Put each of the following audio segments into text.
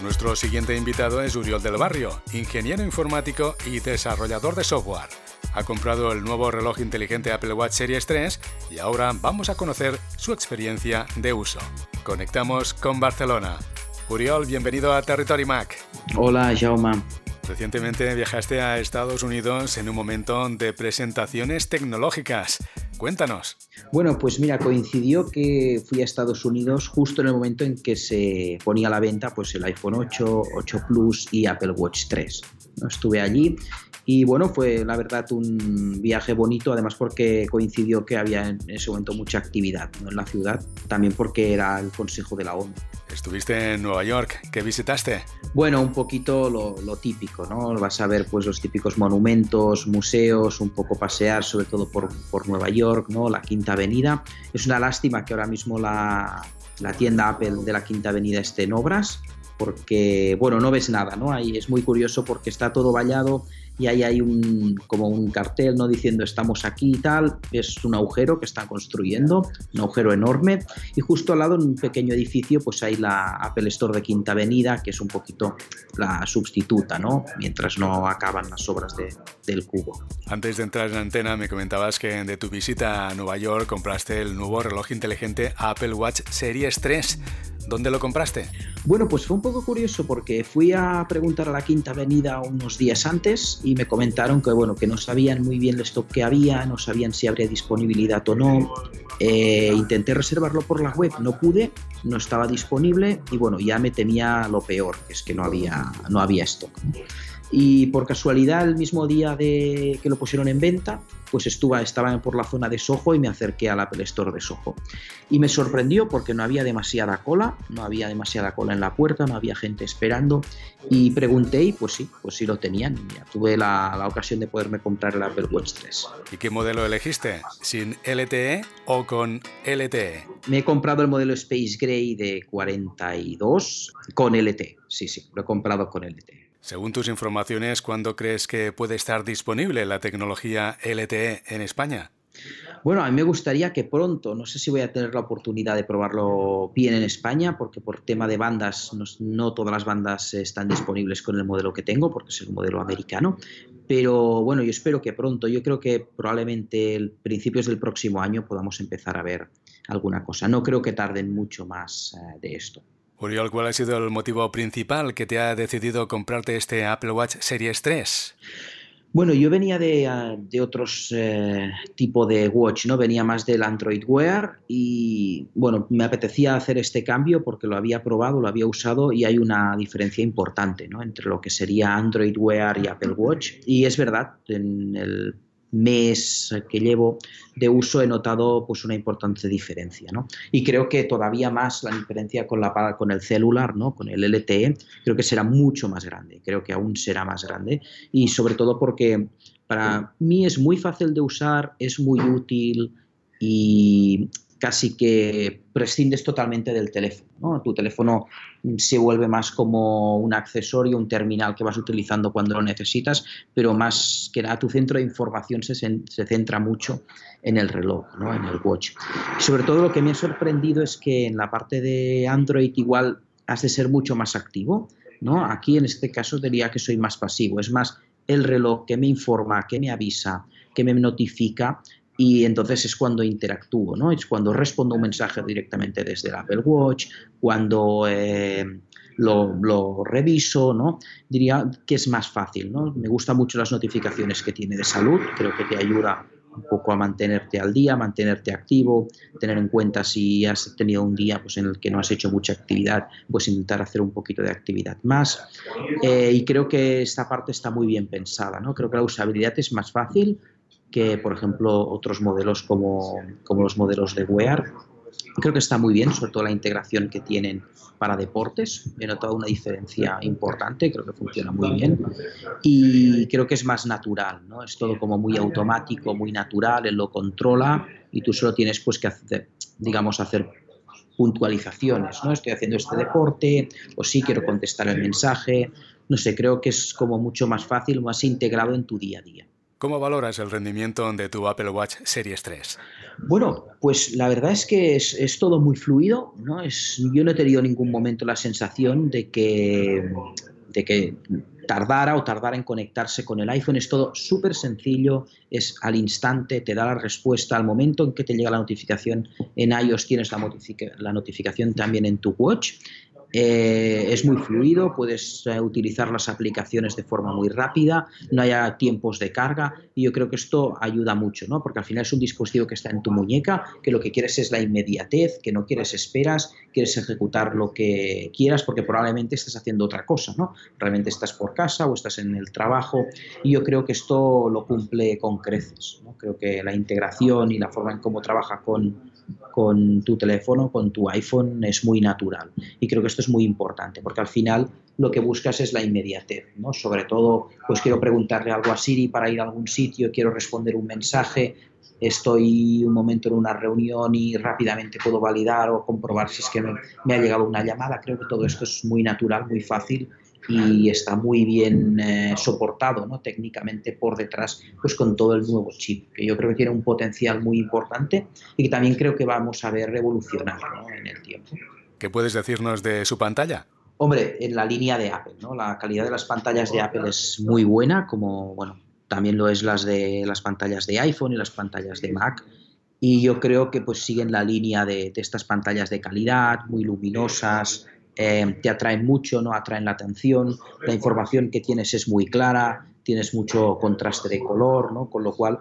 Nuestro siguiente invitado es Uriol del Barrio, ingeniero informático y desarrollador de software. Ha comprado el nuevo reloj inteligente Apple Watch Series 3 y ahora vamos a conocer su experiencia de uso. Conectamos con Barcelona. Uriol, bienvenido a Territory Mac. Hola, Jaume. Recientemente viajaste a Estados Unidos en un momento de presentaciones tecnológicas. Cuéntanos. Bueno, pues mira, coincidió que fui a Estados Unidos justo en el momento en que se ponía a la venta pues el iPhone 8, 8 Plus y Apple Watch 3. Estuve allí y bueno, fue la verdad un viaje bonito, además porque coincidió que había en ese momento mucha actividad en la ciudad, también porque era el Consejo de la ONU. Estuviste en Nueva York, ¿qué visitaste? Bueno, un poquito lo, típico, ¿no? Vas a ver pues los típicos monumentos, museos, un poco pasear, sobre todo por, por Nueva York, ¿no? La Quinta Avenida. Es una lástima que ahora mismo la, la tienda Apple de la Quinta Avenida esté en obras, porque, bueno, no ves nada, ¿no? Ahí es muy curioso porque está todo vallado y ahí hay un, como un cartel no diciendo estamos aquí y tal, es un agujero que están construyendo, un agujero enorme y justo al lado en un pequeño edificio pues hay la Apple Store de Quinta Avenida que es un poquito la sustituta, ¿no? Mientras no acaban las obras de, del cubo. Antes de entrar en antena me comentabas que de tu visita a Nueva York compraste el nuevo reloj inteligente Apple Watch Series 3. ¿Dónde lo compraste? Bueno, pues fue un poco curioso porque fui a preguntar a la Quinta Avenida unos días antes y me comentaron que bueno que no sabían muy bien el stock que había, no sabían si habría disponibilidad o no. Eh, intenté reservarlo por la web, no pude, no estaba disponible y bueno ya me temía lo peor, que es que no había no había stock. Y por casualidad, el mismo día de que lo pusieron en venta, pues estuve, estaba por la zona de Soho y me acerqué al Apple Store de Soho. Y me sorprendió porque no había demasiada cola, no había demasiada cola en la puerta, no había gente esperando. Y pregunté y pues sí, pues sí lo tenían. Ya tuve la, la ocasión de poderme comprar el Apple Watch 3. ¿Y qué modelo elegiste? ¿Sin LTE o con LTE? Me he comprado el modelo Space Gray de 42 con LTE. Sí, sí, lo he comprado con LTE. Según tus informaciones, ¿cuándo crees que puede estar disponible la tecnología LTE en España? Bueno, a mí me gustaría que pronto, no sé si voy a tener la oportunidad de probarlo bien en España, porque por tema de bandas, no, todas las bandas están disponibles con el modelo que tengo, porque es el modelo americano, pero bueno, yo espero que pronto, yo creo que probablemente el principios del próximo año podamos empezar a ver alguna cosa. No creo que tarden mucho más eh, de esto. Uriol, ¿cuál ha sido el motivo principal que te ha decidido comprarte este Apple Watch Series 3? Bueno, yo venía de, ah, de otros eh, tipo de watch, ¿no? Venía más del Android Wear y, bueno, me apetecía hacer este cambio porque lo había probado, lo había usado y hay una diferencia importante, ¿no? Entre lo que sería Android Wear y Apple Watch. Y es verdad, en el mes que llevo de uso he notado pues una importante diferencia ¿no? y creo que todavía más la diferencia con, la, con el celular ¿no? con el LTE creo que será mucho más grande creo que aún será más grande y sobre todo porque para mí es muy fácil de usar es muy útil y casi que prescindes totalmente del teléfono. Tu teléfono se vuelve más como un accesorio, un terminal que vas utilizando cuando lo necesitas, pero más que nada tu centro de información se, se centra mucho en el reloj, ¿no? en el watch. sobre todo lo que me ha sorprendido es que en la parte de Android igual has de ser mucho más activo. ¿no? Aquí en este caso diría que soy más pasivo, es más el reloj que me informa, que me avisa, que me notifica y entonces es cuando interactúo, ¿no? Es cuando respondo un mensaje directamente desde el Apple Watch, cuando eh, lo, reviso, ¿no? Diría que es más fácil, ¿no? Me gustan mucho las notificaciones que tiene de salud, creo que te ayuda un poco a mantenerte al día, mantenerte activo, tener en cuenta si has tenido un día pues, en el que no has hecho mucha actividad, pues intentar hacer un poquito de actividad más. Eh, y creo que esta parte está muy bien pensada, ¿no? Creo que la usabilidad es más fácil, que, por ejemplo, otros modelos como, como los modelos de Wear. Creo que está muy bien, sobre todo la integración que tienen para deportes. He notado una diferencia importante, creo que funciona muy bien. Y creo que es más natural, ¿no? Es todo como muy automático, muy natural, él lo controla y tú solo tienes pues que hacer, digamos, hacer puntualizaciones, ¿no? Estoy haciendo este deporte, o sí quiero contestar el mensaje. No sé, creo que es como mucho más fácil, más integrado en tu día a día. ¿Cómo valoras el rendimiento de tu Apple Watch Series 3? Bueno, pues la verdad es que es, todo muy fluido, ¿no? Es, yo no he tenido en ningún momento la sensación de que, de que tardara o tardara en conectarse con el iPhone. Es todo súper sencillo, es al instante, te da la respuesta al momento en que te llega la notificación en iOS, tienes la, la notificación también en tu watch eh, es muy fluido, puedes eh, utilizar las aplicaciones de forma muy rápida, no haya tiempos de carga y yo creo que esto ayuda mucho, ¿no? porque al final es un dispositivo que está en tu muñeca, que lo que quieres es la inmediatez, que no quieres esperas, quieres ejecutar lo que quieras porque probablemente estás haciendo otra cosa, ¿no? realmente estás por casa o estás en el trabajo y yo creo que esto lo cumple con creces. ¿no? Creo que la integración y la forma en cómo trabaja con con tu teléfono, con tu iPhone, es muy natural. Y creo que esto es muy importante, porque al final lo que buscas es la inmediatez, ¿no? Sobre todo, pues quiero preguntarle algo a Siri para ir a algún sitio, quiero responder un mensaje, estoy un momento en una reunión y rápidamente puedo validar o comprobar si es que me ha llegado una llamada. Creo que todo esto es muy natural, muy fácil y está muy bien eh, soportado ¿no? técnicamente por detrás pues con todo el nuevo chip, que yo creo que tiene un potencial muy importante y que también creo que vamos a ver revolucionar en el tiempo. ¿Qué puedes decirnos de su pantalla? Hombre, en la línea de Apple, ¿no? La calidad de las pantallas de Apple es muy buena, como bueno, también lo es las de las pantallas de iPhone y las pantallas de Mac. Y yo creo que pues siguen la línea de, de estas pantallas de calidad, muy luminosas, eh, te atraen mucho, no atraen la atención, la información que tienes es muy clara, tienes mucho contraste de color, ¿no? con lo cual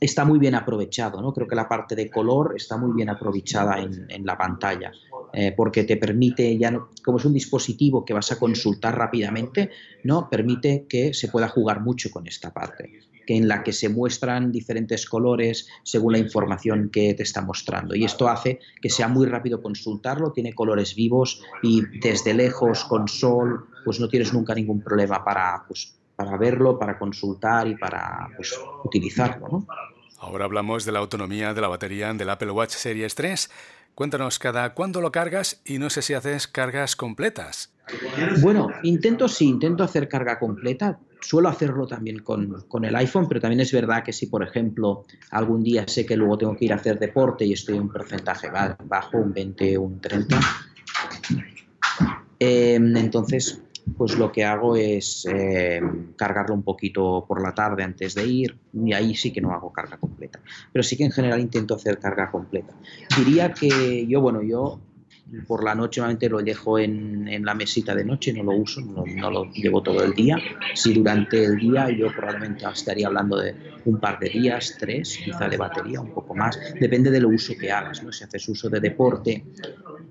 está muy bien aprovechado, ¿no? Creo que la parte de color está muy bien aprovechada en, la pantalla, eh, porque te permite, ya no, como es un dispositivo que vas a consultar rápidamente, ¿no? Permite que se pueda jugar mucho con esta parte que en la que se muestran diferentes colores según la información que te está mostrando. Y esto hace que sea muy rápido consultarlo, tiene colores vivos y desde lejos, con sol, pues no tienes nunca ningún problema para, pues, para verlo, para consultar y para pues, utilizarlo. Ahora hablamos de la autonomía de la batería del Apple Watch Series 3. Cuéntanos cada cuándo lo cargas y no sé si haces cargas completas. Bueno, intento sí, intento hacer carga completa suelo hacerlo también con, el iPhone, pero también es verdad que si, por ejemplo, algún día sé que luego tengo que ir a hacer deporte y estoy en un porcentaje bajo, un 20, un 30, em, entonces pues lo que hago es em, cargarlo un poquito por la tarde antes de ir y ahí sí que no hago carga completa. Pero sí que en general intento hacer carga completa. Diría que yo, bueno, yo por la noche normalmente lo dejo en, en, la mesita de noche, no lo uso, no, no, lo llevo todo el día. Si durante el día yo probablemente estaría hablando de un par de días, tres, quizá de batería, un poco más, depende del uso que hagas, ¿no? Si haces uso de deporte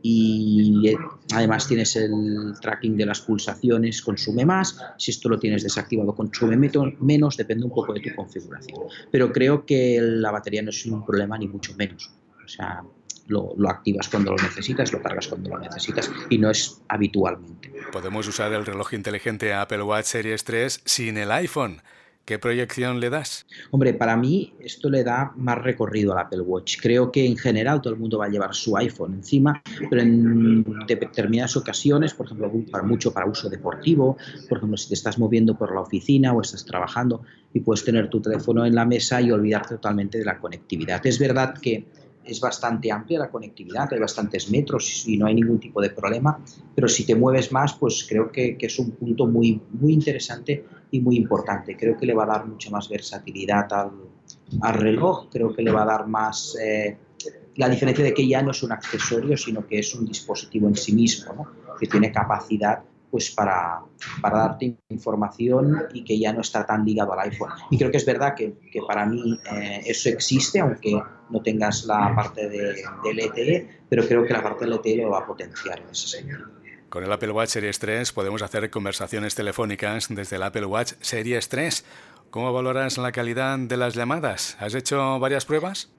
y eh, además tienes el tracking de las pulsaciones, consume más, si esto lo tienes desactivado, consume menos, depende un poco de tu configuración. Pero creo que la batería no es un problema ni mucho menos. O sea, lo, activas cuando lo necesitas, lo cargas cuando lo necesitas y no es habitualmente. Podemos usar el reloj inteligente Apple Watch Series 3 sin el iPhone. ¿Qué proyección le das? Hombre, para mí esto le da más recorrido al Apple Watch. Creo que en general todo el mundo va a llevar su iPhone encima, pero en determinadas ocasiones, por ejemplo, para mucho para uso deportivo, por ejemplo, si te estás moviendo por la oficina o estás trabajando y puedes tener tu teléfono en la mesa y olvidarte totalmente de la conectividad. Es verdad que es bastante amplia la conectividad, hay bastantes metros y no hay ningún tipo de problema, pero si te mueves más, pues creo que, es un punto muy, muy interesante y muy importante. Creo que le va a dar mucha más versatilidad al, reloj, creo que le va a dar más... Eh, la diferencia de que ya no es un accesorio, sino que es un dispositivo en sí mismo, que tiene capacidad pues para, para, darte información y que ya no está tan ligado al iPhone. Y creo que es verdad que, que para mí eh, eso existe, aunque no tengas la parte de, del LTE, pero creo que la parte del LTE lo va a potenciar en ese sentido. Con el Apple Watch Series 3 podemos hacer conversaciones telefónicas desde el Apple Watch Series 3. ¿Cómo valoras la calidad de las llamadas? ¿Has hecho varias pruebas?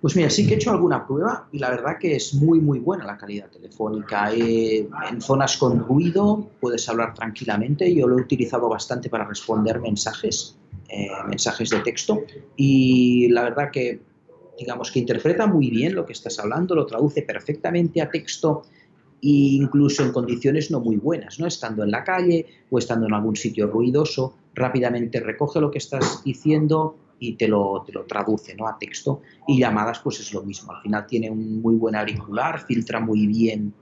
Pues mira, sí que he hecho alguna prueba y la verdad que es muy muy buena la calidad telefónica. Eh, en zonas con ruido puedes hablar tranquilamente. Yo lo he utilizado bastante para responder mensajes, eh, mensajes de texto y la verdad que digamos que interpreta muy bien lo que estás hablando, lo traduce perfectamente a texto incluso en condiciones no muy buenas, ¿no? Estando en la calle o estando en algún sitio ruidoso, rápidamente recoge lo que estás diciendo y te lo, te lo traduce ¿no? a texto. Y llamadas, pues es lo mismo. Al final tiene un muy buen auricular, filtra muy bien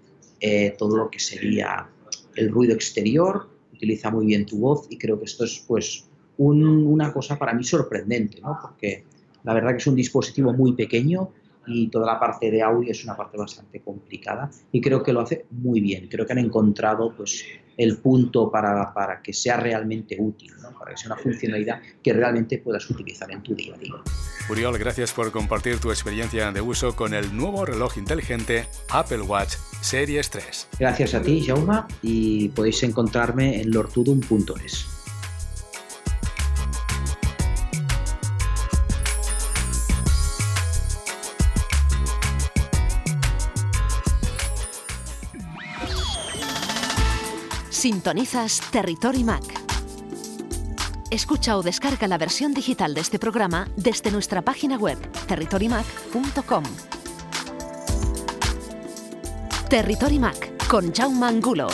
eh, todo lo que sería el ruido exterior, utiliza muy bien tu voz y creo que esto es pues una cosa para mí sorprendente, ¿no? porque la verdad que es un dispositivo muy pequeño y toda la parte de audio es una parte bastante complicada y creo que lo hace muy bien. Creo que han encontrado pues, el punto para, para que sea realmente útil, ¿no? para que sea una funcionalidad que realmente puedas utilizar en tu día a día. Uriol, gracias por compartir tu experiencia de uso con el nuevo reloj inteligente Apple Watch Series 3. Gracias a ti, Jauma, y podéis encontrarme en lortudum.es. Sintonizas Territory Mac. Escucha o descarga la versión digital de este programa desde nuestra página web territorymac.com. Territory Mac con Jaume Angulo